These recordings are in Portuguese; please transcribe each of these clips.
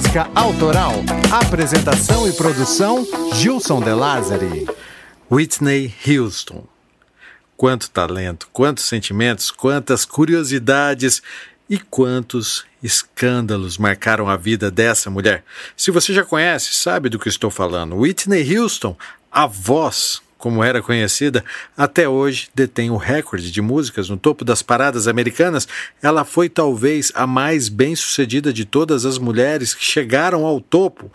música autoral. Apresentação e produção: Gilson De Lázari. Whitney Houston. Quanto talento, quantos sentimentos, quantas curiosidades e quantos escândalos marcaram a vida dessa mulher. Se você já conhece, sabe do que estou falando. Whitney Houston, a voz como era conhecida, até hoje detém o recorde de músicas no topo das paradas americanas. Ela foi talvez a mais bem-sucedida de todas as mulheres que chegaram ao topo,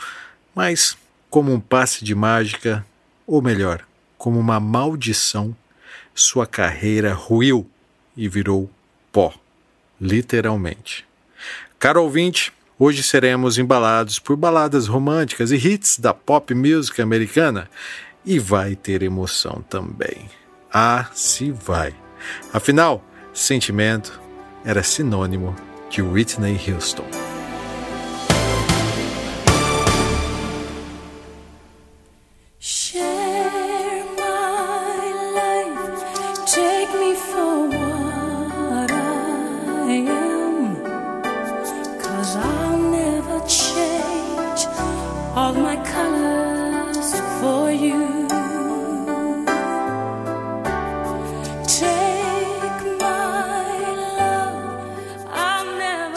mas como um passe de mágica, ou melhor, como uma maldição, sua carreira ruiu e virou pó, literalmente. Caro ouvinte, Hoje seremos embalados por baladas românticas e hits da pop music americana e vai ter emoção também. Ah, se vai. Afinal, sentimento era sinônimo de Whitney Houston.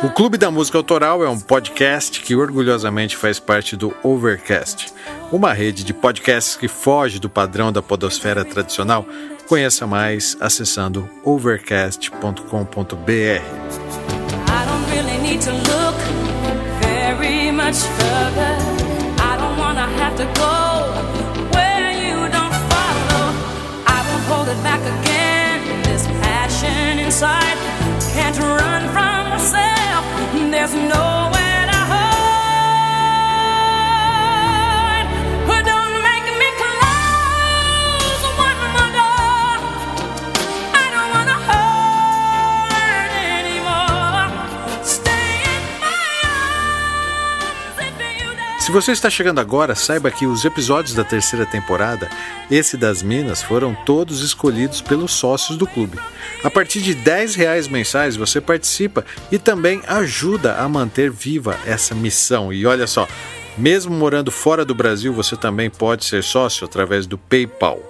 O Clube da Música Autoral é um podcast que orgulhosamente faz parte do Overcast, uma rede de podcasts que foge do padrão da podosfera tradicional. Conheça mais acessando overcast.com.br. Can't run from myself. There's no Se você está chegando agora, saiba que os episódios da terceira temporada, esse das Minas, foram todos escolhidos pelos sócios do clube. A partir de 10 reais mensais você participa e também ajuda a manter viva essa missão. E olha só, mesmo morando fora do Brasil, você também pode ser sócio através do PayPal.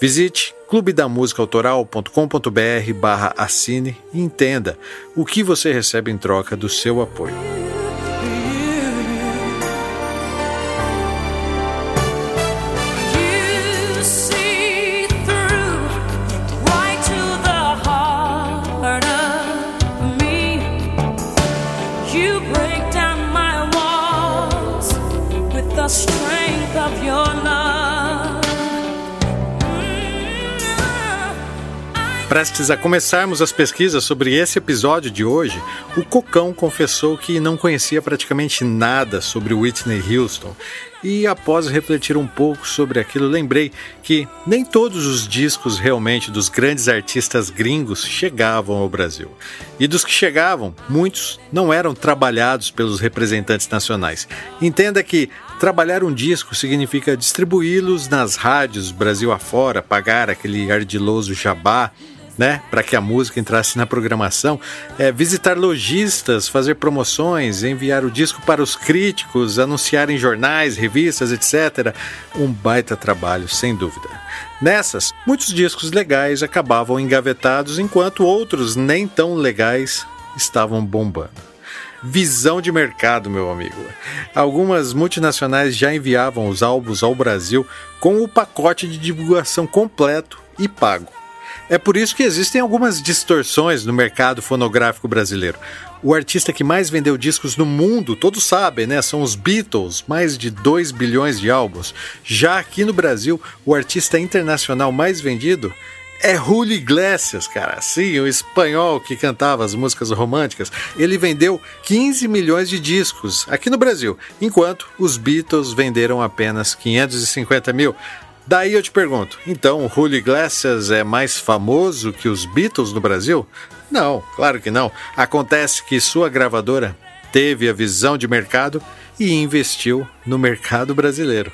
Visite clubedamusicaautoral.com.br barra assine e entenda o que você recebe em troca do seu apoio. Prestes a começarmos as pesquisas sobre esse episódio de hoje, o Cocão confessou que não conhecia praticamente nada sobre Whitney Houston. E após refletir um pouco sobre aquilo, lembrei que nem todos os discos realmente dos grandes artistas gringos chegavam ao Brasil. E dos que chegavam, muitos não eram trabalhados pelos representantes nacionais. Entenda que trabalhar um disco significa distribuí-los nas rádios Brasil afora, pagar aquele ardiloso jabá né, para que a música entrasse na programação, é, visitar lojistas, fazer promoções, enviar o disco para os críticos, anunciar em jornais, revistas, etc. Um baita trabalho, sem dúvida. Nessas, muitos discos legais acabavam engavetados, enquanto outros nem tão legais estavam bombando. Visão de mercado, meu amigo. Algumas multinacionais já enviavam os álbuns ao Brasil com o pacote de divulgação completo e pago. É por isso que existem algumas distorções no mercado fonográfico brasileiro. O artista que mais vendeu discos no mundo, todos sabem, né? São os Beatles, mais de 2 bilhões de álbuns. Já aqui no Brasil, o artista internacional mais vendido é Julio Iglesias, cara. Sim, o espanhol que cantava as músicas românticas. Ele vendeu 15 milhões de discos aqui no Brasil, enquanto os Beatles venderam apenas 550 mil. Daí eu te pergunto, então o Julio Iglesias é mais famoso que os Beatles no Brasil? Não, claro que não. Acontece que sua gravadora teve a visão de mercado e investiu no mercado brasileiro.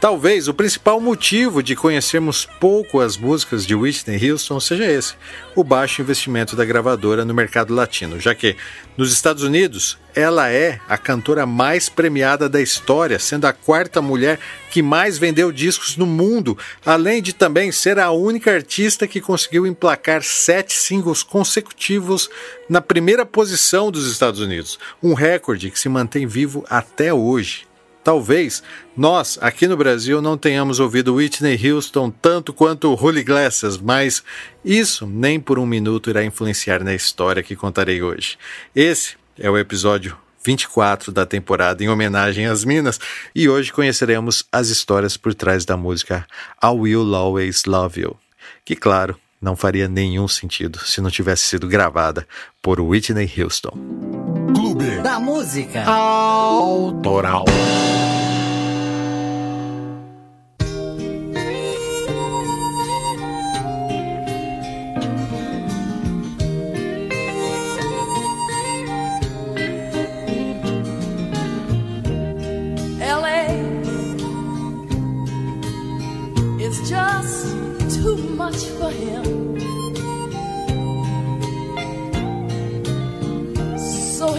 Talvez o principal motivo de conhecermos pouco as músicas de Whitney Houston seja esse: o baixo investimento da gravadora no mercado latino, já que nos Estados Unidos ela é a cantora mais premiada da história, sendo a quarta mulher que mais vendeu discos no mundo, além de também ser a única artista que conseguiu emplacar sete singles consecutivos na primeira posição dos Estados Unidos, um recorde que se mantém vivo até hoje. Talvez nós, aqui no Brasil, não tenhamos ouvido Whitney Houston tanto quanto Holy Glasses, mas isso nem por um minuto irá influenciar na história que contarei hoje. Esse é o episódio 24 da temporada em homenagem às Minas e hoje conheceremos as histórias por trás da música I Will Always Love You, que, claro, não faria nenhum sentido se não tivesse sido gravada por Whitney Houston. Clube da Música Autoral.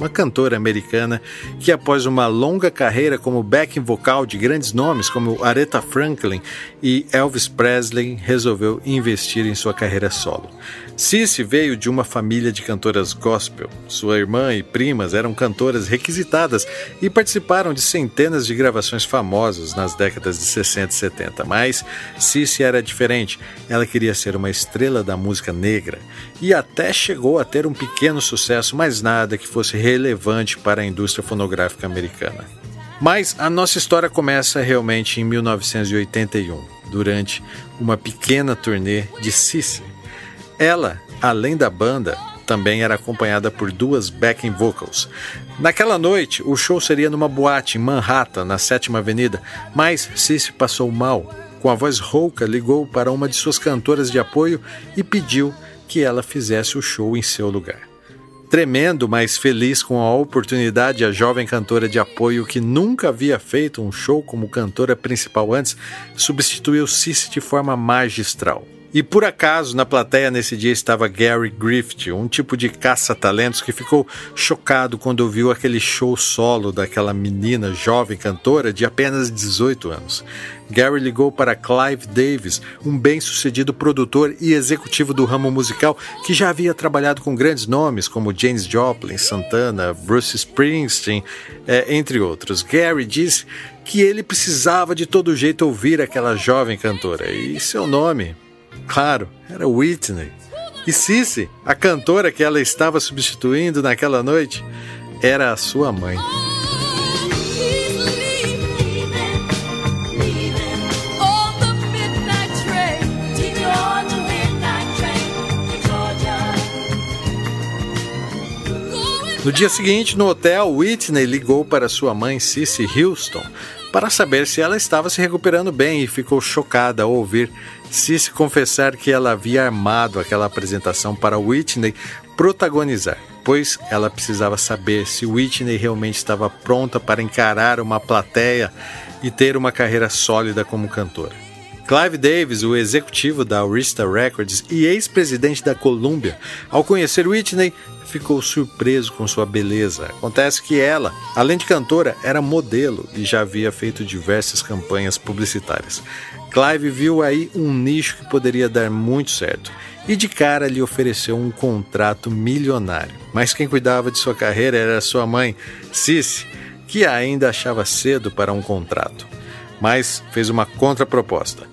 uma cantora americana que, após uma longa carreira como backing vocal de grandes nomes como Aretha Franklin e Elvis Presley, resolveu investir em sua carreira solo. Cici veio de uma família de cantoras gospel. Sua irmã e primas eram cantoras requisitadas e participaram de centenas de gravações famosas nas décadas de 60 e 70. Mas Cici era diferente. Ela queria ser uma estrela da música negra e até chegou a ter um pequeno sucesso, mas nada que fosse relevante para a indústria fonográfica americana. Mas a nossa história começa realmente em 1981, durante uma pequena turnê de Cici ela, além da banda, também era acompanhada por duas backing vocals. Naquela noite, o show seria numa boate em Manhattan, na Sétima Avenida, mas Cici passou mal. Com a voz rouca, ligou para uma de suas cantoras de apoio e pediu que ela fizesse o show em seu lugar. Tremendo, mas feliz com a oportunidade, a jovem cantora de apoio, que nunca havia feito um show como cantora principal antes, substituiu Cici de forma magistral. E por acaso, na plateia nesse dia estava Gary Griffith, um tipo de caça-talentos que ficou chocado quando ouviu aquele show solo daquela menina jovem cantora de apenas 18 anos. Gary ligou para Clive Davis, um bem-sucedido produtor e executivo do ramo musical que já havia trabalhado com grandes nomes como James Joplin, Santana, Bruce Springsteen, é, entre outros. Gary disse que ele precisava de todo jeito ouvir aquela jovem cantora e seu nome Claro, era Whitney. E Cici, a cantora que ela estava substituindo naquela noite, era a sua mãe. No dia seguinte, no hotel, Whitney ligou para sua mãe Cici Houston para saber se ela estava se recuperando bem e ficou chocada ao ouvir Cici confessar que ela havia armado aquela apresentação para Whitney protagonizar, pois ela precisava saber se Whitney realmente estava pronta para encarar uma plateia e ter uma carreira sólida como cantora. Clive Davis, o executivo da Arista Records e ex-presidente da Columbia, ao conhecer Whitney, ficou surpreso com sua beleza. Acontece que ela, além de cantora, era modelo e já havia feito diversas campanhas publicitárias. Clive viu aí um nicho que poderia dar muito certo e de cara lhe ofereceu um contrato milionário. Mas quem cuidava de sua carreira era sua mãe, Cici, que ainda achava cedo para um contrato. Mas fez uma contraproposta.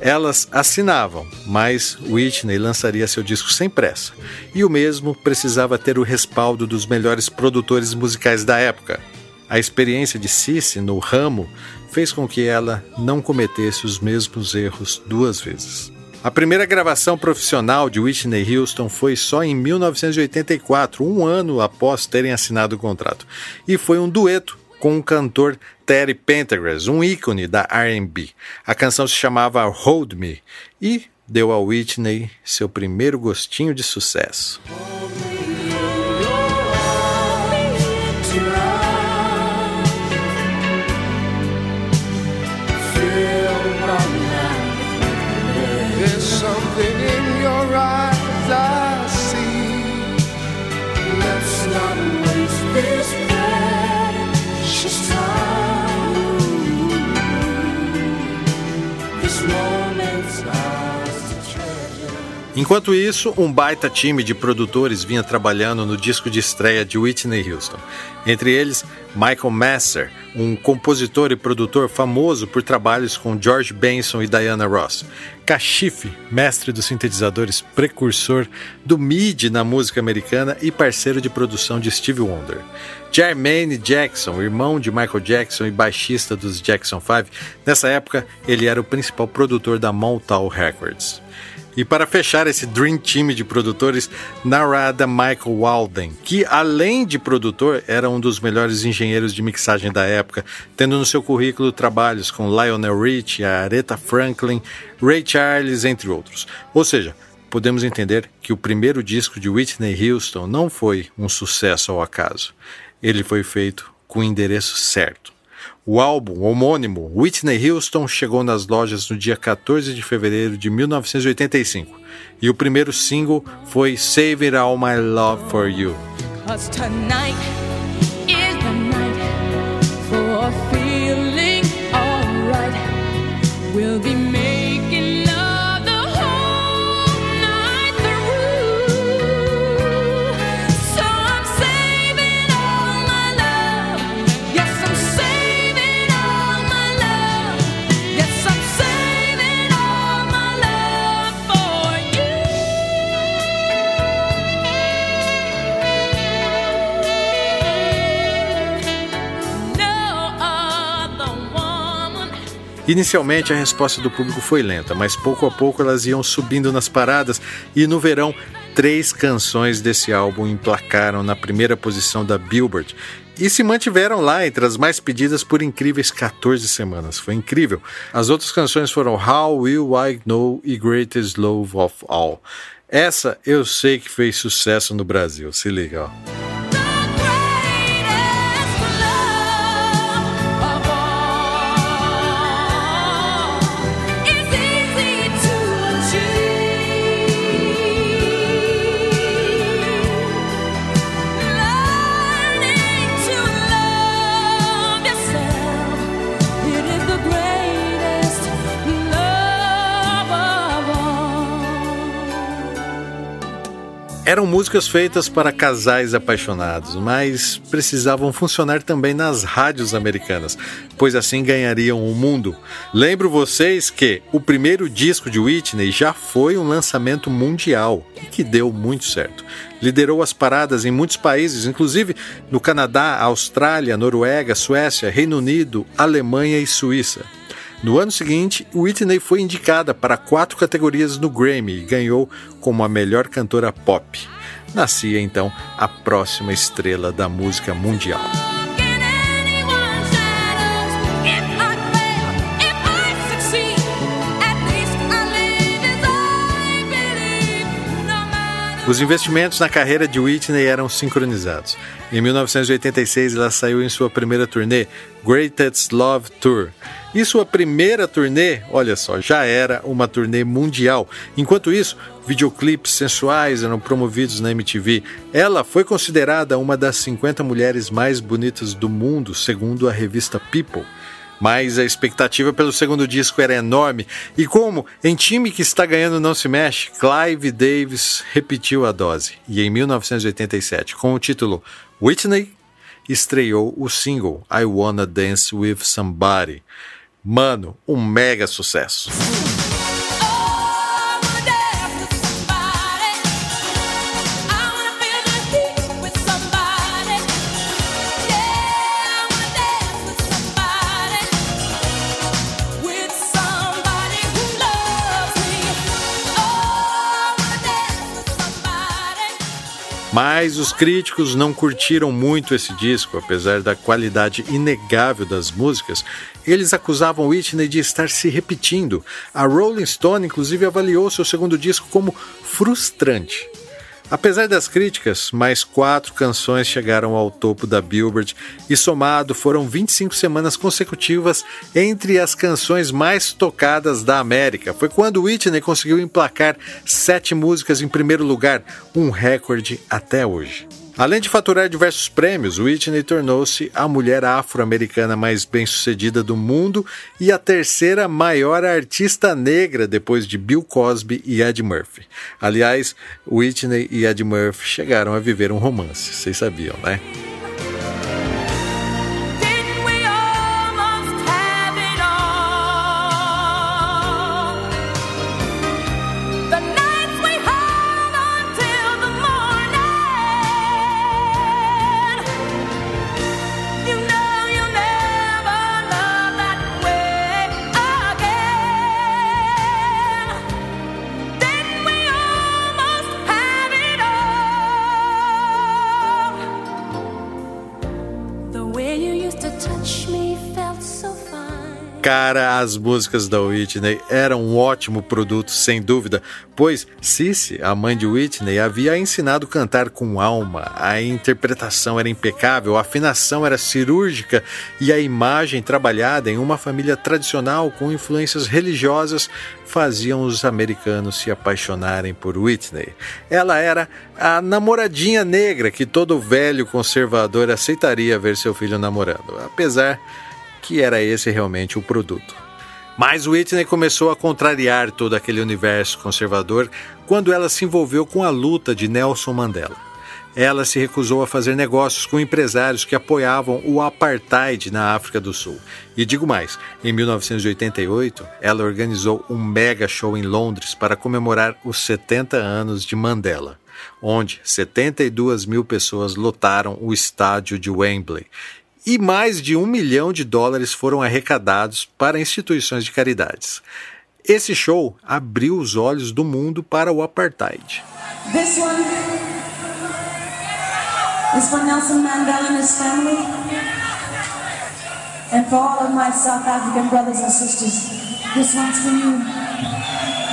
Elas assinavam, mas Whitney lançaria seu disco sem pressa, e o mesmo precisava ter o respaldo dos melhores produtores musicais da época. A experiência de Cici no ramo fez com que ela não cometesse os mesmos erros duas vezes. A primeira gravação profissional de Whitney Houston foi só em 1984, um ano após terem assinado o contrato, e foi um dueto com o cantor Terry Pendergrass, um ícone da R&B. A canção se chamava Hold Me e deu a Whitney seu primeiro gostinho de sucesso. Enquanto isso, um baita time de produtores vinha trabalhando no disco de estreia de Whitney Houston. Entre eles, Michael Masser, um compositor e produtor famoso por trabalhos com George Benson e Diana Ross. Cachife, mestre dos sintetizadores, precursor do MIDI na música americana e parceiro de produção de Stevie Wonder. Jermaine Jackson, irmão de Michael Jackson e baixista dos Jackson 5, nessa época ele era o principal produtor da Motown Records. E para fechar esse Dream Team de produtores, Narada Michael Walden, que além de produtor, era um dos melhores engenheiros de mixagem da época, tendo no seu currículo trabalhos com Lionel Richie, Aretha Franklin, Ray Charles, entre outros. Ou seja, podemos entender que o primeiro disco de Whitney Houston não foi um sucesso ao acaso. Ele foi feito com o endereço certo. O álbum homônimo Whitney Houston chegou nas lojas no dia 14 de fevereiro de 1985 e o primeiro single foi Save It All My Love for You. Inicialmente a resposta do público foi lenta, mas pouco a pouco elas iam subindo nas paradas e no verão três canções desse álbum emplacaram na primeira posição da Billboard e se mantiveram lá entre as mais pedidas por incríveis 14 semanas. Foi incrível. As outras canções foram How Will I Know e Greatest Love of All. Essa eu sei que fez sucesso no Brasil. Se liga, ó. Eram músicas feitas para casais apaixonados, mas precisavam funcionar também nas rádios americanas, pois assim ganhariam o mundo. Lembro vocês que o primeiro disco de Whitney já foi um lançamento mundial e que deu muito certo. Liderou as paradas em muitos países, inclusive no Canadá, Austrália, Noruega, Suécia, Reino Unido, Alemanha e Suíça. No ano seguinte, Whitney foi indicada para quatro categorias no Grammy e ganhou como a melhor cantora pop. Nascia então a próxima estrela da música mundial. Os investimentos na carreira de Whitney eram sincronizados. Em 1986, ela saiu em sua primeira turnê, Greatest Love Tour. E sua primeira turnê, olha só, já era uma turnê mundial. Enquanto isso, videoclipes sensuais eram promovidos na MTV. Ela foi considerada uma das 50 mulheres mais bonitas do mundo, segundo a revista People mas a expectativa pelo segundo disco era enorme. E como em time que está ganhando não se mexe, Clive Davis repetiu a dose. E em 1987, com o título Whitney, estreou o single I Wanna Dance with Somebody. Mano, um mega sucesso. Mas os críticos não curtiram muito esse disco, apesar da qualidade inegável das músicas eles acusavam Whitney de estar se repetindo. A Rolling Stone, inclusive, avaliou seu segundo disco como frustrante. Apesar das críticas, mais quatro canções chegaram ao topo da Billboard e, somado, foram 25 semanas consecutivas entre as canções mais tocadas da América. Foi quando Whitney conseguiu emplacar sete músicas em primeiro lugar, um recorde até hoje. Além de faturar diversos prêmios, Whitney tornou-se a mulher afro-americana mais bem-sucedida do mundo e a terceira maior artista negra depois de Bill Cosby e Ed Murphy. Aliás, Whitney e Ed Murphy chegaram a viver um romance, vocês sabiam, né? Cara, as músicas da Whitney eram um ótimo produto, sem dúvida, pois Cici, a mãe de Whitney, havia ensinado cantar com alma. A interpretação era impecável, a afinação era cirúrgica e a imagem trabalhada em uma família tradicional com influências religiosas faziam os americanos se apaixonarem por Whitney. Ela era a namoradinha negra que todo velho conservador aceitaria ver seu filho namorando, apesar que era esse realmente o produto. Mas Whitney começou a contrariar todo aquele universo conservador quando ela se envolveu com a luta de Nelson Mandela. Ela se recusou a fazer negócios com empresários que apoiavam o apartheid na África do Sul. E digo mais: em 1988, ela organizou um mega show em Londres para comemorar os 70 anos de Mandela onde 72 mil pessoas lotaram o estádio de Wembley e mais de um milhão de dólares foram arrecadados para instituições de caridades. Esse show abriu os olhos do mundo para o apartheid. This one is for Nelson Mandela and his family, and for all of my South African brothers and sisters. This one's for you.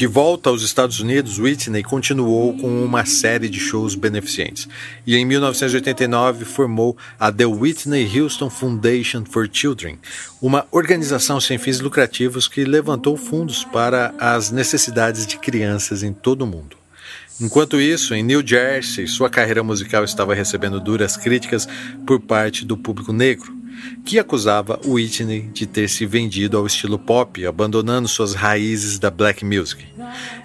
De volta aos Estados Unidos, Whitney continuou com uma série de shows beneficentes e em 1989 formou a The Whitney Houston Foundation for Children, uma organização sem fins lucrativos que levantou fundos para as necessidades de crianças em todo o mundo. Enquanto isso, em New Jersey, sua carreira musical estava recebendo duras críticas por parte do público negro que acusava Whitney de ter se vendido ao estilo pop, abandonando suas raízes da black music.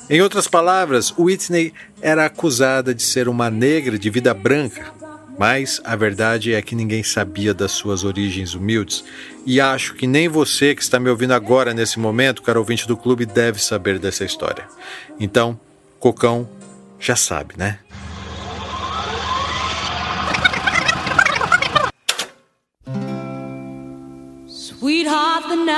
Em outras palavras, Whitney era acusada de ser uma negra de vida branca, mas a verdade é que ninguém sabia das suas origens humildes, e acho que nem você que está me ouvindo agora nesse momento, caro ouvinte do clube, deve saber dessa história. Então, Cocão já sabe, né? Sweetheart, the night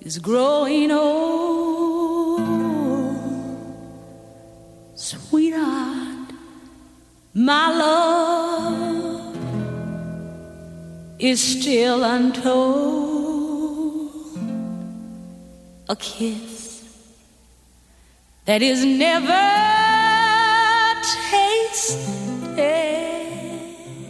is growing old. Sweetheart, my love is still untold. A kiss that is never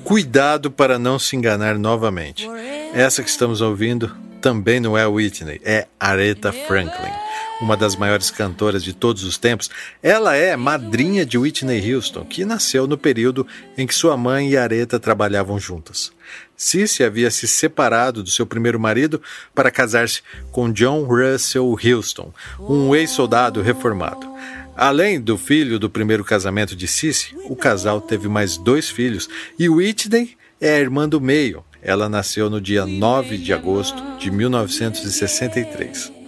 Cuidado para não se enganar novamente. Essa que estamos ouvindo também não é Whitney, é Aretha Franklin. Uma das maiores cantoras de todos os tempos, ela é madrinha de Whitney Houston, que nasceu no período em que sua mãe e Aretha trabalhavam juntas. Cici havia se separado do seu primeiro marido para casar-se com John Russell Houston, um ex-soldado reformado. Além do filho do primeiro casamento de Cici, o casal teve mais dois filhos e Whitney é a irmã do meio. Ela nasceu no dia 9 de agosto de 1963.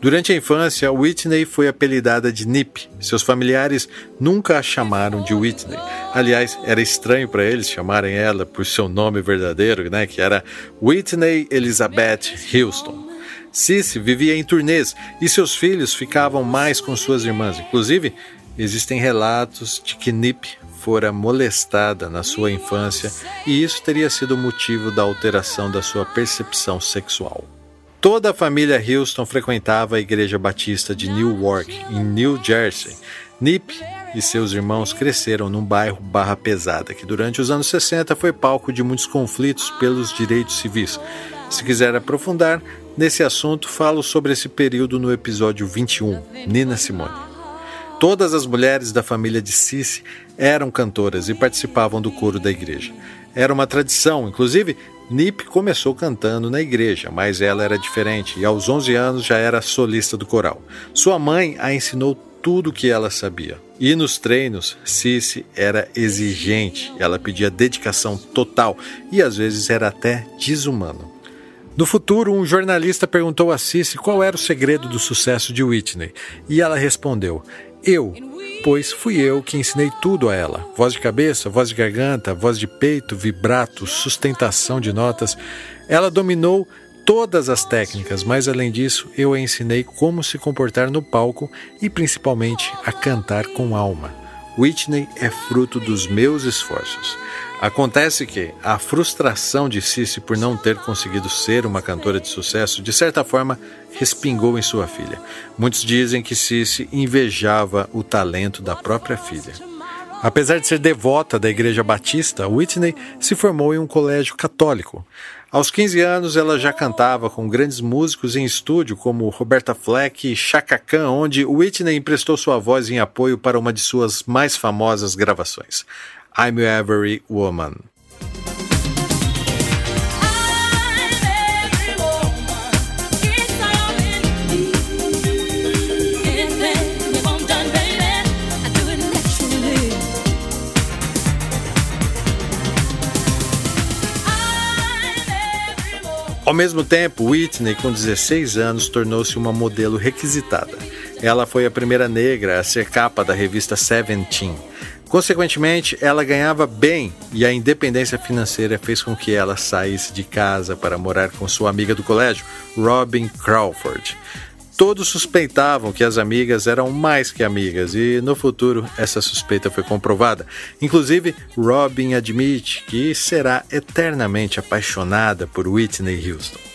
Durante a infância, Whitney foi apelidada de Nip. Seus familiares nunca a chamaram de Whitney. Aliás, era estranho para eles chamarem ela por seu nome verdadeiro, né, que era Whitney Elizabeth Houston. Cici vivia em turnês e seus filhos ficavam mais com suas irmãs. Inclusive, existem relatos de que Nip fora molestada na sua infância e isso teria sido o motivo da alteração da sua percepção sexual. Toda a família Houston frequentava a Igreja Batista de Newark, em New Jersey. Nip e seus irmãos cresceram num bairro Barra Pesada, que durante os anos 60 foi palco de muitos conflitos pelos direitos civis. Se quiser aprofundar nesse assunto, falo sobre esse período no episódio 21, Nina Simone. Todas as mulheres da família de Cici eram cantoras e participavam do coro da igreja. Era uma tradição, inclusive Nip começou cantando na igreja, mas ela era diferente e aos 11 anos já era solista do coral. Sua mãe a ensinou tudo o que ela sabia. E nos treinos, Cici era exigente, ela pedia dedicação total e às vezes era até desumano. No futuro, um jornalista perguntou a Cici qual era o segredo do sucesso de Whitney, e ela respondeu: Eu, pois fui eu que ensinei tudo a ela: voz de cabeça, voz de garganta, voz de peito, vibrato, sustentação de notas. Ela dominou todas as técnicas, mas além disso, eu a ensinei como se comportar no palco e principalmente a cantar com alma. Whitney é fruto dos meus esforços. Acontece que a frustração de Cici por não ter conseguido ser uma cantora de sucesso, de certa forma, respingou em sua filha. Muitos dizem que Cici invejava o talento da própria filha. Apesar de ser devota da Igreja Batista, Whitney se formou em um colégio católico. Aos 15 anos, ela já cantava com grandes músicos em estúdio, como Roberta Fleck e Chaka Khan, onde Whitney emprestou sua voz em apoio para uma de suas mais famosas gravações. I'm Every Woman. Ao mesmo tempo, Whitney, com 16 anos, tornou-se uma modelo requisitada. Ela foi a primeira negra a ser capa da revista Seventeen. Consequentemente, ela ganhava bem e a independência financeira fez com que ela saísse de casa para morar com sua amiga do colégio, Robin Crawford. Todos suspeitavam que as amigas eram mais que amigas e no futuro essa suspeita foi comprovada. Inclusive, Robin admite que será eternamente apaixonada por Whitney Houston.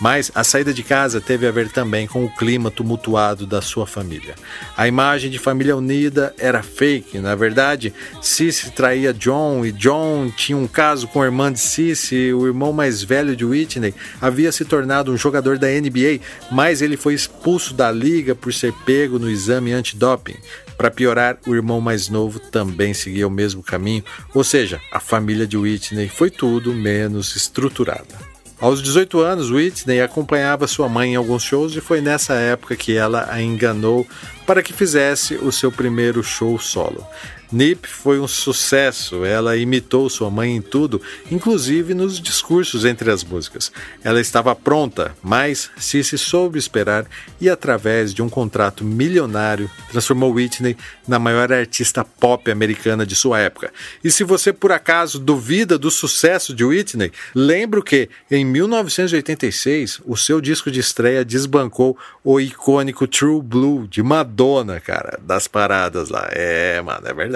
Mas a saída de casa teve a ver também com o clima tumultuado da sua família. A imagem de família unida era fake. Na verdade, Cici traía John e John tinha um caso com a irmã de Cici. O irmão mais velho de Whitney havia se tornado um jogador da NBA, mas ele foi expulso da liga por ser pego no exame antidoping. Para piorar, o irmão mais novo também seguia o mesmo caminho, ou seja, a família de Whitney foi tudo menos estruturada. Aos 18 anos, Whitney acompanhava sua mãe em alguns shows e foi nessa época que ela a enganou para que fizesse o seu primeiro show solo. Nip foi um sucesso, ela imitou sua mãe em tudo, inclusive nos discursos entre as músicas. Ela estava pronta, mas Cici soube esperar e, através de um contrato milionário, transformou Whitney na maior artista pop americana de sua época. E se você por acaso duvida do sucesso de Whitney, lembro que em 1986 o seu disco de estreia desbancou o icônico True Blue de Madonna, cara, das paradas lá. É, mano, é verdade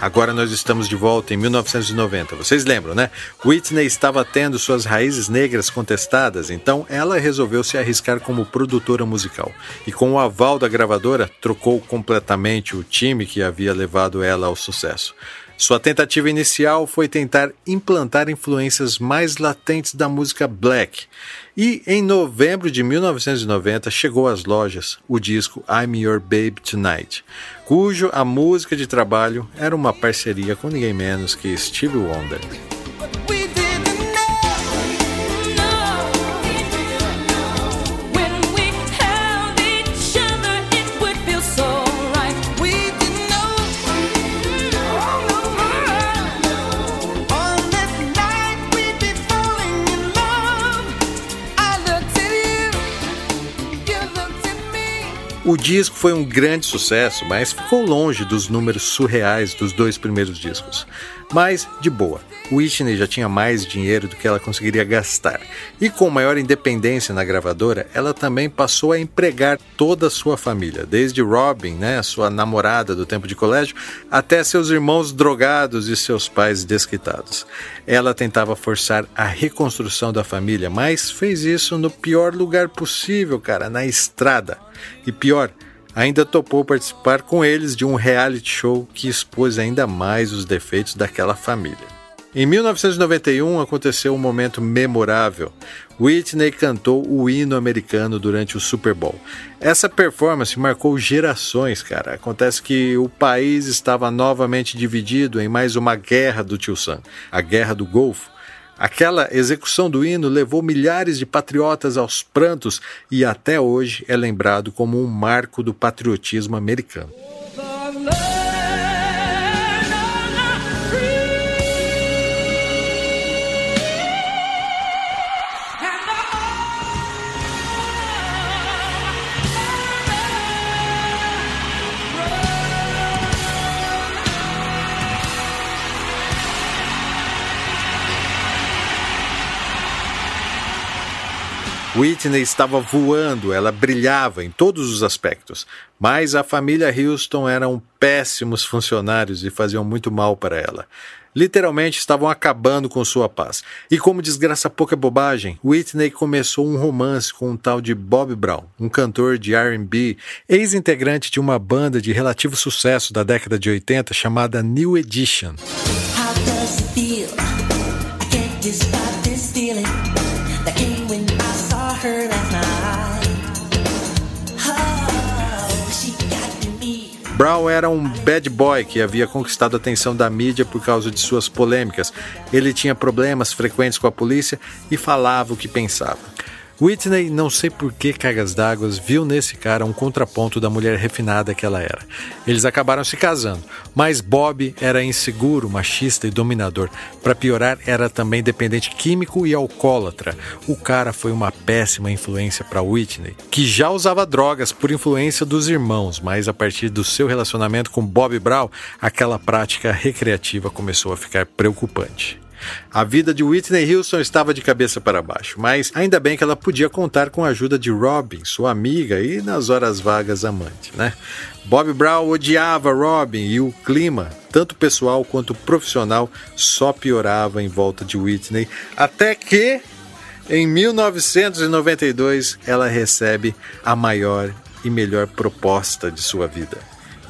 Agora nós estamos de volta em 1990. Vocês lembram, né? Whitney estava tendo suas raízes negras contestadas, então ela resolveu se arriscar como produtora musical. E com o aval da gravadora, trocou completamente o time que havia levado ela ao sucesso. Sua tentativa inicial foi tentar implantar influências mais latentes da música black. E em novembro de 1990 chegou às lojas o disco I'm Your Babe Tonight, cujo a música de trabalho era uma parceria com ninguém menos que Stevie Wonder. O disco foi um grande sucesso, mas ficou longe dos números surreais dos dois primeiros discos. Mas, de boa, Whitney já tinha mais dinheiro do que ela conseguiria gastar. E com maior independência na gravadora, ela também passou a empregar toda a sua família, desde Robin, né, sua namorada do tempo de colégio, até seus irmãos drogados e seus pais desquitados. Ela tentava forçar a reconstrução da família, mas fez isso no pior lugar possível, cara, na estrada. E pior, ainda topou participar com eles de um reality show que expôs ainda mais os defeitos daquela família. Em 1991 aconteceu um momento memorável. Whitney cantou o hino americano durante o Super Bowl. Essa performance marcou gerações, cara. Acontece que o país estava novamente dividido em mais uma guerra do Tio Sam, a Guerra do Golfo. Aquela execução do hino levou milhares de patriotas aos prantos e até hoje é lembrado como um marco do patriotismo americano. Whitney estava voando, ela brilhava em todos os aspectos, mas a família Houston eram péssimos funcionários e faziam muito mal para ela. Literalmente estavam acabando com sua paz. E como desgraça pouca bobagem, Whitney começou um romance com um tal de Bob Brown, um cantor de R&B, ex-integrante de uma banda de relativo sucesso da década de 80 chamada New Edition. Brown era um bad boy que havia conquistado a atenção da mídia por causa de suas polêmicas. Ele tinha problemas frequentes com a polícia e falava o que pensava. Whitney, não sei por que cargas d'água, viu nesse cara um contraponto da mulher refinada que ela era. Eles acabaram se casando, mas Bob era inseguro, machista e dominador. Para piorar, era também dependente químico e alcoólatra. O cara foi uma péssima influência para Whitney, que já usava drogas por influência dos irmãos, mas a partir do seu relacionamento com Bob Brown, aquela prática recreativa começou a ficar preocupante. A vida de Whitney Houston estava de cabeça para baixo, mas ainda bem que ela podia contar com a ajuda de Robin, sua amiga e nas horas vagas amante, né? Bob Brown odiava Robin e o clima, tanto pessoal quanto profissional, só piorava em volta de Whitney, até que em 1992 ela recebe a maior e melhor proposta de sua vida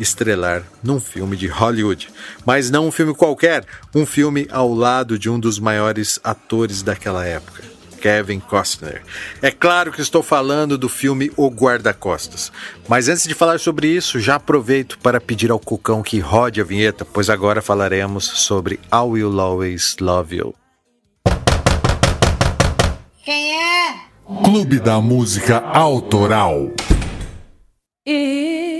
estrelar num filme de Hollywood. Mas não um filme qualquer, um filme ao lado de um dos maiores atores daquela época. Kevin Costner. É claro que estou falando do filme O Guarda-Costas. Mas antes de falar sobre isso, já aproveito para pedir ao Cucão que rode a vinheta, pois agora falaremos sobre I Will Always Love You. Quem é? Clube da Música Autoral. E...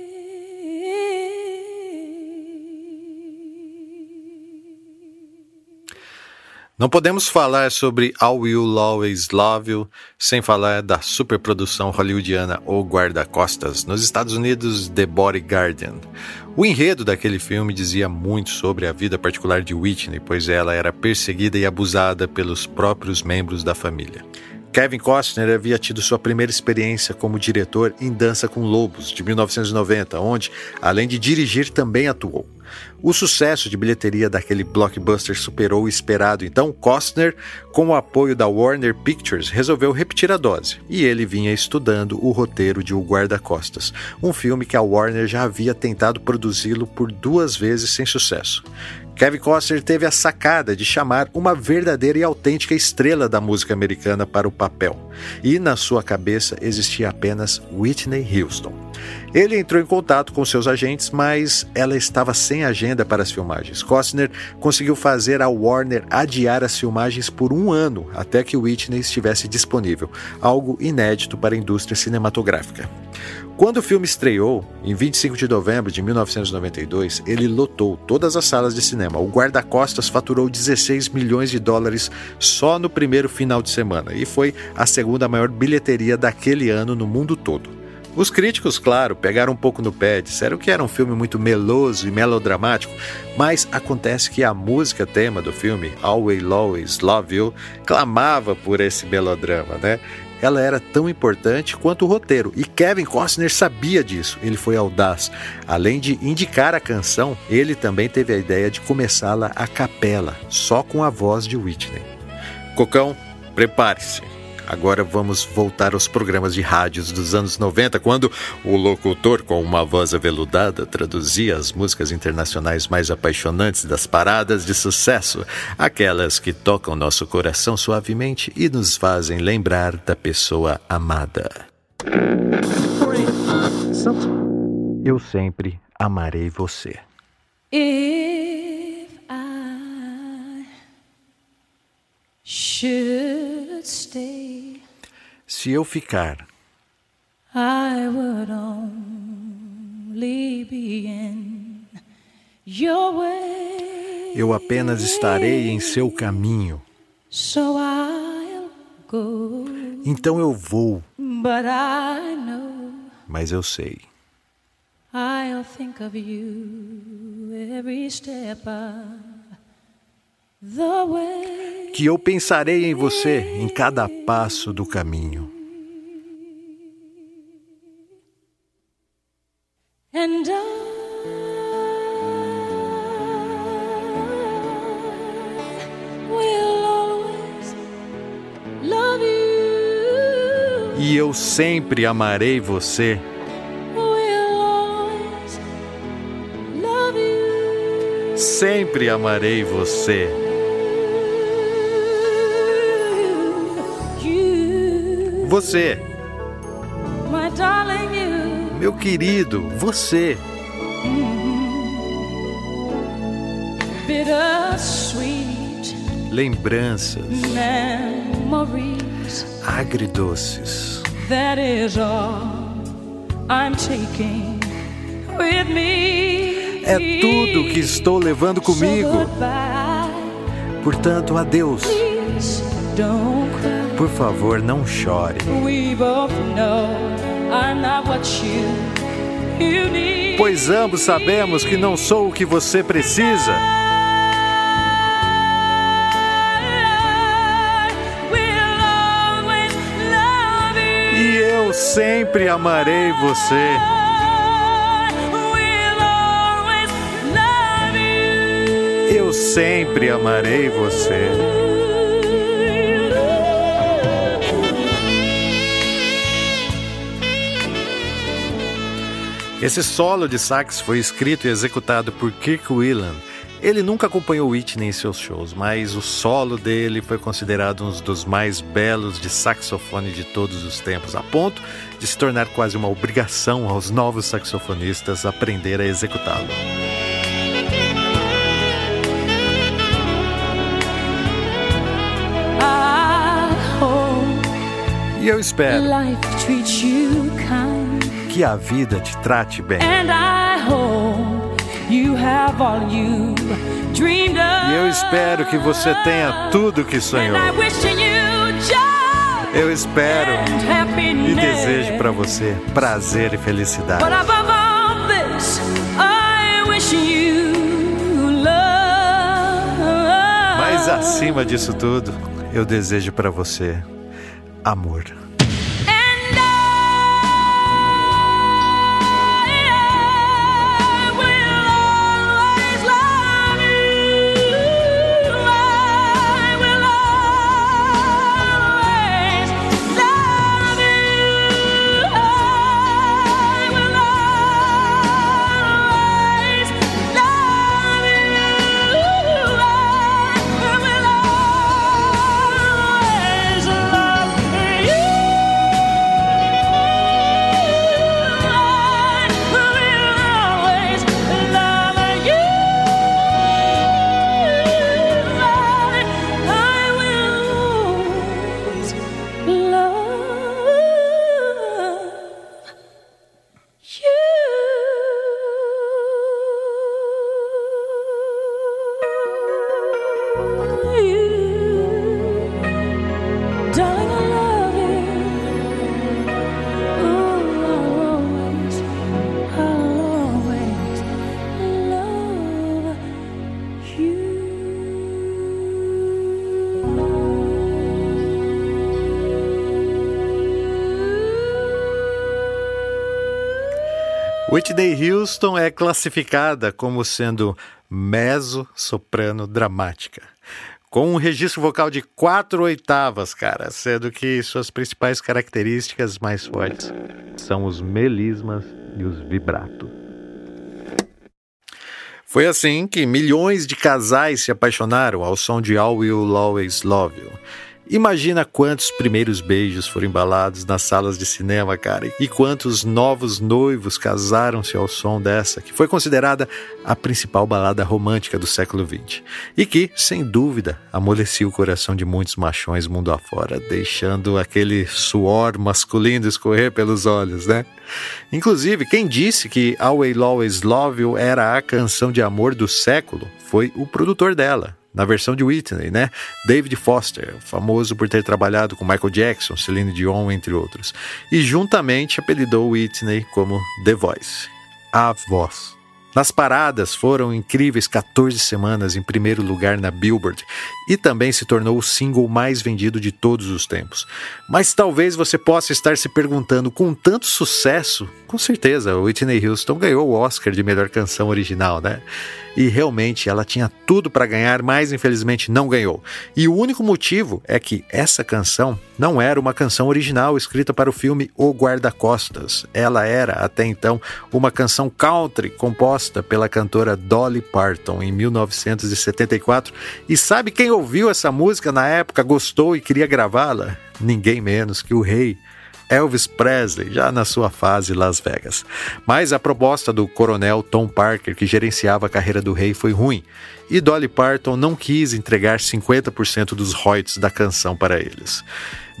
Não podemos falar sobre I Will Always Love You sem falar da superprodução hollywoodiana O Guarda-Costas, nos Estados Unidos, The Bodyguardian. O enredo daquele filme dizia muito sobre a vida particular de Whitney, pois ela era perseguida e abusada pelos próprios membros da família. Kevin Costner havia tido sua primeira experiência como diretor em Dança com Lobos, de 1990, onde, além de dirigir, também atuou. O sucesso de bilheteria daquele blockbuster superou o esperado, então Costner, com o apoio da Warner Pictures, resolveu repetir a dose, e ele vinha estudando o roteiro de O Guarda-Costas, um filme que a Warner já havia tentado produzi-lo por duas vezes sem sucesso. Kevin Costner teve a sacada de chamar uma verdadeira e autêntica estrela da música americana para o papel, e na sua cabeça existia apenas Whitney Houston. Ele entrou em contato com seus agentes, mas ela estava sem agenda para as filmagens. Costner conseguiu fazer a Warner adiar as filmagens por um ano até que Whitney estivesse disponível, algo inédito para a indústria cinematográfica. Quando o filme estreou, em 25 de novembro de 1992, ele lotou todas as salas de cinema. O guarda-costas faturou 16 milhões de dólares só no primeiro final de semana e foi a segunda maior bilheteria daquele ano no mundo todo. Os críticos, claro, pegaram um pouco no pé, disseram que era um filme muito meloso e melodramático, mas acontece que a música tema do filme, Always Always Love You, clamava por esse melodrama, né? Ela era tão importante quanto o roteiro, e Kevin Costner sabia disso. Ele foi audaz. Além de indicar a canção, ele também teve a ideia de começá-la a capela, só com a voz de Whitney. Cocão, prepare-se. Agora vamos voltar aos programas de rádios dos anos 90, quando o locutor, com uma voz aveludada, traduzia as músicas internacionais mais apaixonantes das paradas de sucesso, aquelas que tocam nosso coração suavemente e nos fazem lembrar da pessoa amada. Eu sempre amarei você. If Se eu ficar, I would only be in your way. eu apenas estarei em seu caminho. So I'll go, Então eu vou, but I know mas eu sei. I'll think of you every step of. Que eu pensarei em você em cada passo do caminho. E eu sempre amarei você. Sempre amarei você. Você, meu querido, você. Bittersweet Lembranças agridoces. That is all I'm taking with me. É tudo que estou levando comigo. Portanto, adeus. don't cry. Por favor, não chore. We both know I'm not what you you need. Pois ambos sabemos que não sou o que você precisa. E eu sempre amarei você. Eu sempre amarei você. Esse solo de sax foi escrito e executado por Kirk Whelan. Ele nunca acompanhou Whitney em seus shows, mas o solo dele foi considerado um dos mais belos de saxofone de todos os tempos, a ponto de se tornar quase uma obrigação aos novos saxofonistas aprender a executá-lo. I hope E eu espero que a vida te trate bem. and I hope you have all you dreamed of. E eu espero que você tenha tudo que sonhou. Eu espero e desejo para você prazer e felicidade. Mas acima disso tudo, eu desejo para você amor. Houston é classificada como sendo mezzo-soprano dramática, com um registro vocal de quatro oitavas, cara, sendo que suas principais características mais fortes são os melismas e os vibrato. Foi assim que milhões de casais se apaixonaram ao som de All Will Always Love You Imagina quantos primeiros beijos foram embalados nas salas de cinema, cara, e quantos novos noivos casaram-se ao som dessa, que foi considerada a principal balada romântica do século XX. E que, sem dúvida, amolecia o coração de muitos machões mundo afora, deixando aquele suor masculino escorrer pelos olhos, né? Inclusive, quem disse que Will Always Love You era a canção de amor do século foi o produtor dela, na versão de Whitney, né? David Foster, famoso por ter trabalhado com Michael Jackson, Celine Dion, entre outros, e juntamente apelidou Whitney como The Voice, a voz. Nas paradas foram incríveis 14 semanas em primeiro lugar na Billboard e também se tornou o single mais vendido de todos os tempos. Mas talvez você possa estar se perguntando, com tanto sucesso, com certeza Whitney Houston ganhou o Oscar de melhor canção original, né? e realmente ela tinha tudo para ganhar, mas infelizmente não ganhou. E o único motivo é que essa canção não era uma canção original escrita para o filme O Guarda-Costas. Ela era, até então, uma canção country composta pela cantora Dolly Parton em 1974. E sabe quem ouviu essa música na época, gostou e queria gravá-la? Ninguém menos que o rei Elvis Presley, já na sua fase Las Vegas. Mas a proposta do coronel Tom Parker, que gerenciava a carreira do rei, foi ruim, e Dolly Parton não quis entregar 50% dos royalties da canção para eles.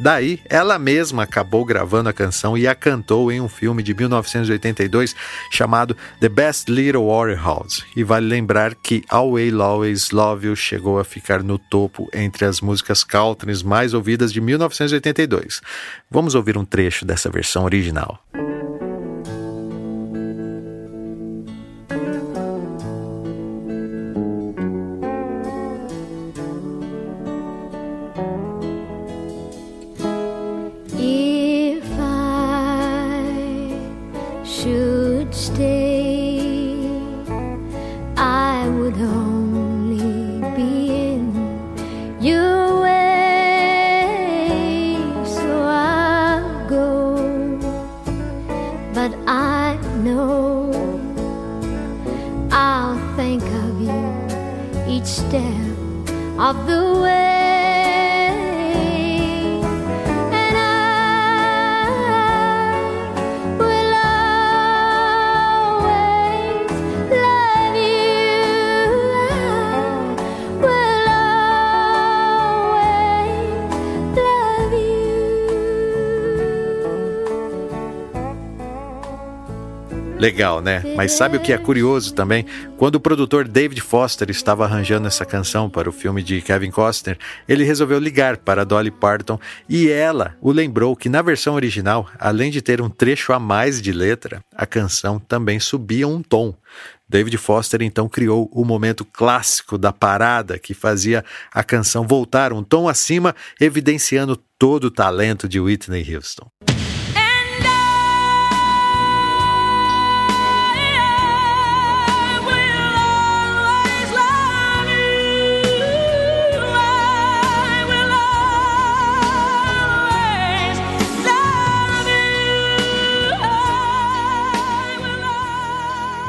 Daí, ela mesma acabou gravando a canção e a cantou em um filme de 1982 chamado The Best Little Warehouse. E vale lembrar que Always Always Love You chegou a ficar no topo entre as músicas country mais ouvidas de 1982. Vamos ouvir um trecho dessa versão original. thank Legal, né? Mas sabe o que é curioso também? Quando o produtor David Foster estava arranjando essa canção para o filme de Kevin Costner, ele resolveu ligar para Dolly Parton e ela o lembrou que na versão original, além de ter um trecho a mais de letra, a canção também subia um tom. David Foster então criou o momento clássico da parada que fazia a canção voltar um tom acima, evidenciando todo o talento de Whitney Houston.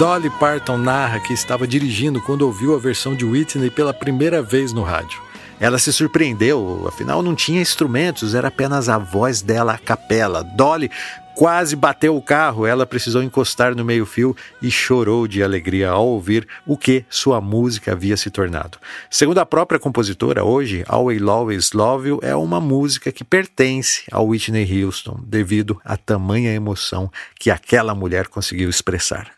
Dolly Parton narra que estava dirigindo quando ouviu a versão de Whitney pela primeira vez no rádio. Ela se surpreendeu, afinal não tinha instrumentos, era apenas a voz dela a capela. Dolly quase bateu o carro, ela precisou encostar no meio-fio e chorou de alegria ao ouvir o que sua música havia se tornado. Segundo a própria compositora, hoje, Will Always Love You é uma música que pertence ao Whitney Houston, devido à tamanha emoção que aquela mulher conseguiu expressar.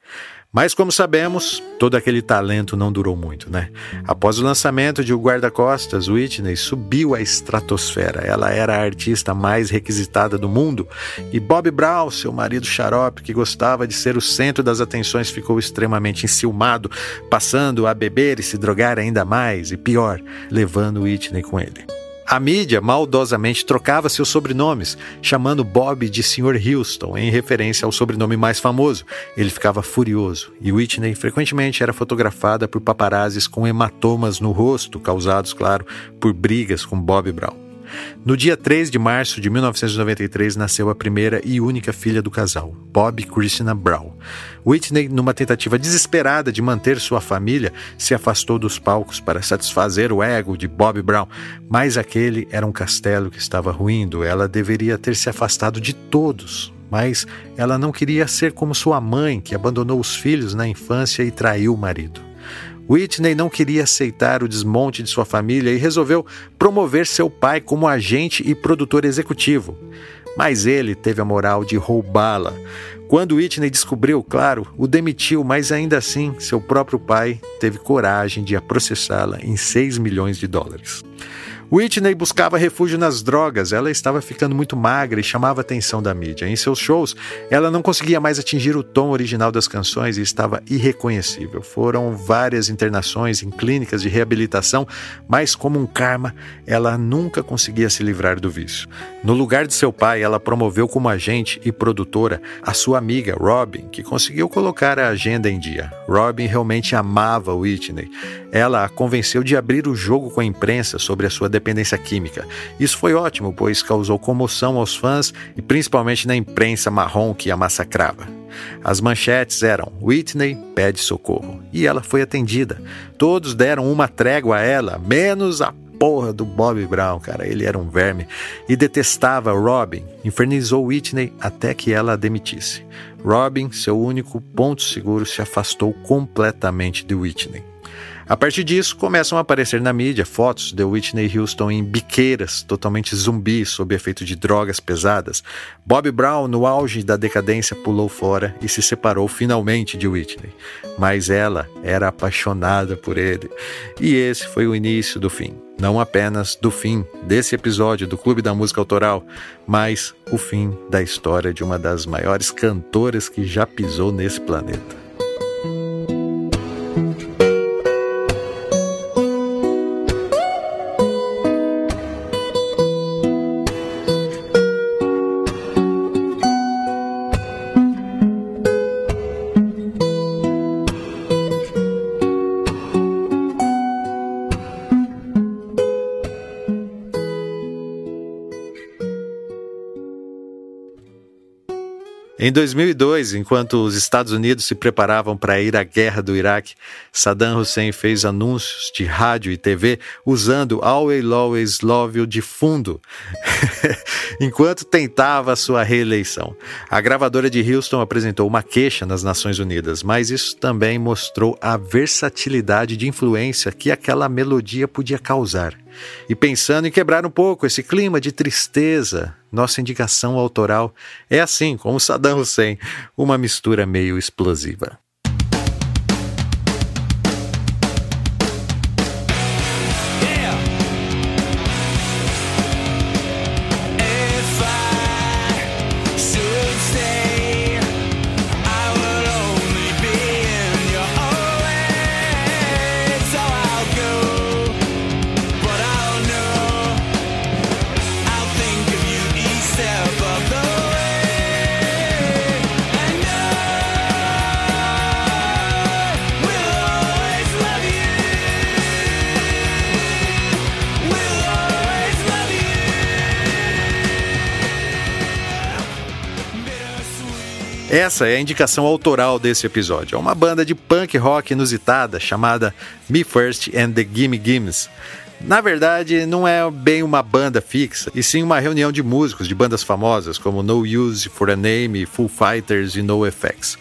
Mas, como sabemos, todo aquele talento não durou muito, né? Após o lançamento de O Guarda-Costas, Whitney subiu à estratosfera. Ela era a artista mais requisitada do mundo. E Bob Brown, seu marido xarope, que gostava de ser o centro das atenções, ficou extremamente enciumado, passando a beber e se drogar ainda mais, e pior, levando Whitney com ele. A mídia maldosamente trocava seus sobrenomes, chamando Bob de Sr. Houston, em referência ao sobrenome mais famoso. Ele ficava furioso, e Whitney frequentemente era fotografada por paparazzis com hematomas no rosto, causados, claro, por brigas com Bob Brown. No dia 3 de março de 1993 nasceu a primeira e única filha do casal, Bob Christina Brown. Whitney, numa tentativa desesperada de manter sua família, se afastou dos palcos para satisfazer o ego de Bob Brown, mas aquele era um castelo que estava ruindo. Ela deveria ter se afastado de todos, mas ela não queria ser como sua mãe, que abandonou os filhos na infância e traiu o marido. Whitney não queria aceitar o desmonte de sua família e resolveu promover seu pai como agente e produtor executivo. Mas ele teve a moral de roubá-la. Quando Whitney descobriu, claro, o demitiu, mas ainda assim, seu próprio pai teve coragem de processá-la em 6 milhões de dólares. Whitney buscava refúgio nas drogas, ela estava ficando muito magra e chamava a atenção da mídia. Em seus shows, ela não conseguia mais atingir o tom original das canções e estava irreconhecível. Foram várias internações em clínicas de reabilitação, mas como um karma, ela nunca conseguia se livrar do vício. No lugar de seu pai, ela promoveu como agente e produtora a sua amiga Robin, que conseguiu colocar a agenda em dia. Robin realmente amava Whitney. Ela a convenceu de abrir o jogo com a imprensa sobre a sua dependência química. Isso foi ótimo, pois causou comoção aos fãs e principalmente na imprensa marrom que a massacrava. As manchetes eram: Whitney pede socorro. E ela foi atendida. Todos deram uma trégua a ela, menos a porra do Bob Brown, cara. Ele era um verme. E detestava Robin. Infernizou Whitney até que ela a demitisse. Robin, seu único ponto seguro, se afastou completamente de Whitney. A partir disso, começam a aparecer na mídia fotos de Whitney Houston em biqueiras, totalmente zumbi, sob efeito de drogas pesadas. Bob Brown, no auge da decadência, pulou fora e se separou finalmente de Whitney. Mas ela era apaixonada por ele. E esse foi o início do fim. Não apenas do fim desse episódio do Clube da Música Autoral, mas o fim da história de uma das maiores cantoras que já pisou nesse planeta. Em 2002, enquanto os Estados Unidos se preparavam para ir à guerra do Iraque, Saddam Hussein fez anúncios de rádio e TV usando Will Always Love You de fundo, enquanto tentava sua reeleição. A gravadora de Houston apresentou uma queixa nas Nações Unidas, mas isso também mostrou a versatilidade de influência que aquela melodia podia causar. E pensando em quebrar um pouco esse clima de tristeza, nossa indicação autoral é assim, como Saddam Hussein, uma mistura meio explosiva. Essa é a indicação autoral desse episódio. É uma banda de punk rock inusitada chamada Me First and the Gimme Gimmes. Na verdade, não é bem uma banda fixa, e sim uma reunião de músicos de bandas famosas como No Use for a Name, Full Fighters e No Effects.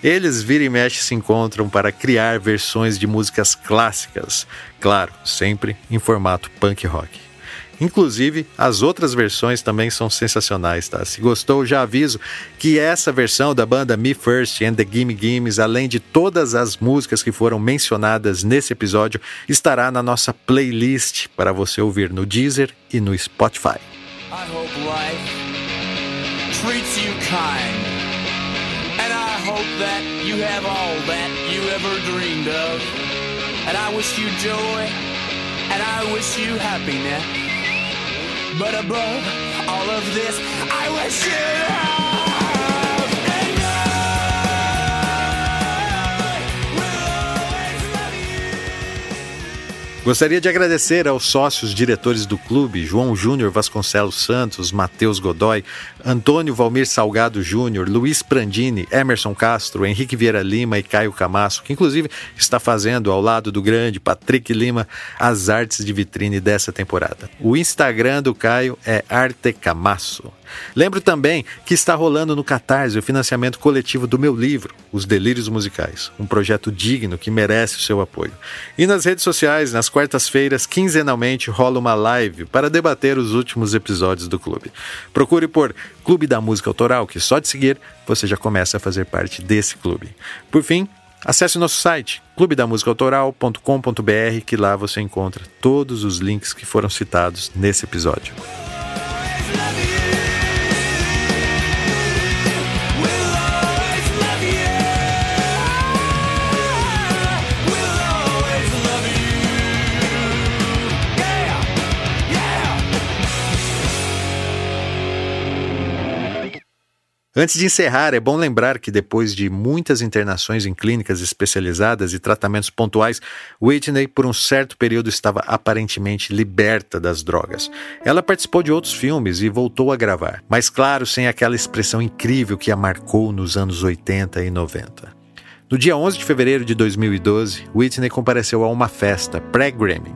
Eles vira e mexe se encontram para criar versões de músicas clássicas, claro, sempre em formato punk rock. Inclusive, as outras versões também são sensacionais, tá? Se gostou, já aviso que essa versão da banda Me First and the Gimme Gimmes, além de todas as músicas que foram mencionadas nesse episódio, estará na nossa playlist para você ouvir no Deezer e no Spotify. I hope life treats you kind. And I hope that you have all that you ever dreamed of. And I wish you joy. And I wish you happiness. But above all of this, I wish you Gostaria de agradecer aos sócios diretores do clube, João Júnior Vasconcelos Santos, Matheus Godoy, Antônio Valmir Salgado Júnior, Luiz Prandini, Emerson Castro, Henrique Vieira Lima e Caio Camasso, que inclusive está fazendo ao lado do grande Patrick Lima as artes de vitrine dessa temporada. O Instagram do Caio é Arte Camasso. Lembro também que está rolando no Catarse o financiamento coletivo do meu livro, Os Delírios Musicais, um projeto digno que merece o seu apoio. E nas redes sociais, nas quartas-feiras, quinzenalmente, rola uma live para debater os últimos episódios do clube. Procure por Clube da Música Autoral, que só de seguir você já começa a fazer parte desse clube. Por fim, Acesse nosso site clubedamusicaautoral.com.br que lá você encontra todos os links que foram citados nesse episódio. Antes de encerrar, é bom lembrar que depois de muitas internações em clínicas especializadas e tratamentos pontuais, Whitney, por um certo período, estava aparentemente liberta das drogas. Ela participou de outros filmes e voltou a gravar, mas claro, sem aquela expressão incrível que a marcou nos anos 80 e 90. No dia 11 de fevereiro de 2012, Whitney compareceu a uma festa pré-Grammy,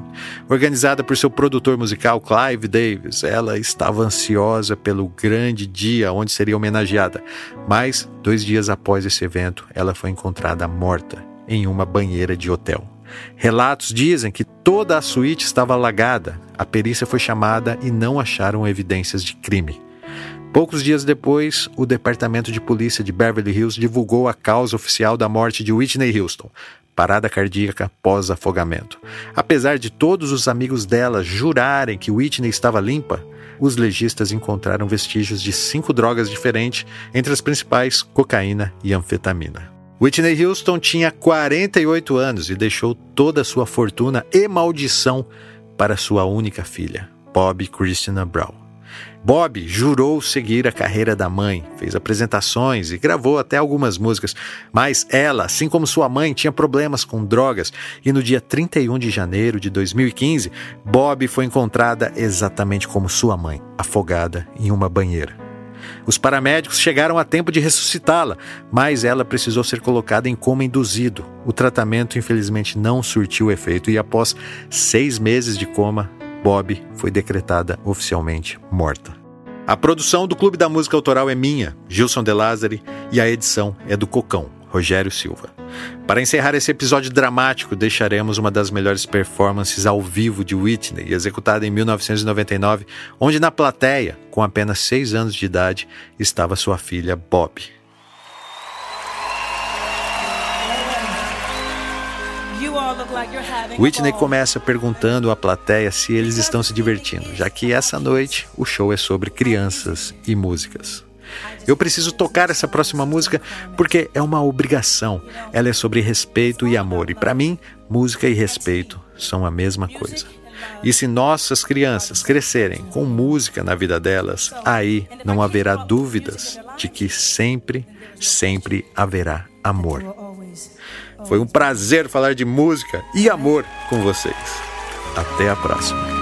organizada por seu produtor musical Clive Davis. Ela estava ansiosa pelo grande dia onde seria homenageada, mas dois dias após esse evento, ela foi encontrada morta em uma banheira de hotel. Relatos dizem que toda a suíte estava alagada. A perícia foi chamada e não acharam evidências de crime. Poucos dias depois, o Departamento de Polícia de Beverly Hills divulgou a causa oficial da morte de Whitney Houston, parada cardíaca pós-afogamento. Apesar de todos os amigos dela jurarem que Whitney estava limpa, os legistas encontraram vestígios de cinco drogas diferentes, entre as principais cocaína e anfetamina. Whitney Houston tinha 48 anos e deixou toda a sua fortuna e maldição para sua única filha, Bob Christina Brown. Bob jurou seguir a carreira da mãe, fez apresentações e gravou até algumas músicas, mas ela, assim como sua mãe, tinha problemas com drogas e no dia 31 de janeiro de 2015, Bob foi encontrada exatamente como sua mãe, afogada em uma banheira. Os paramédicos chegaram a tempo de ressuscitá-la, mas ela precisou ser colocada em coma induzido. O tratamento, infelizmente, não surtiu efeito e, após seis meses de coma, Bob foi decretada oficialmente morta. A produção do Clube da Música Autoral é minha, Gilson De Lázari, e a edição é do Cocão, Rogério Silva. Para encerrar esse episódio dramático, deixaremos uma das melhores performances ao vivo de Whitney, executada em 1999, onde na plateia, com apenas seis anos de idade, estava sua filha Bob. Whitney começa perguntando à plateia se eles estão se divertindo, já que essa noite o show é sobre crianças e músicas. Eu preciso tocar essa próxima música porque é uma obrigação. Ela é sobre respeito e amor, e para mim, música e respeito são a mesma coisa. E se nossas crianças crescerem com música na vida delas, aí não haverá dúvidas de que sempre, sempre haverá amor. Foi um prazer falar de música e amor com vocês. Até a próxima.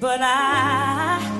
But I,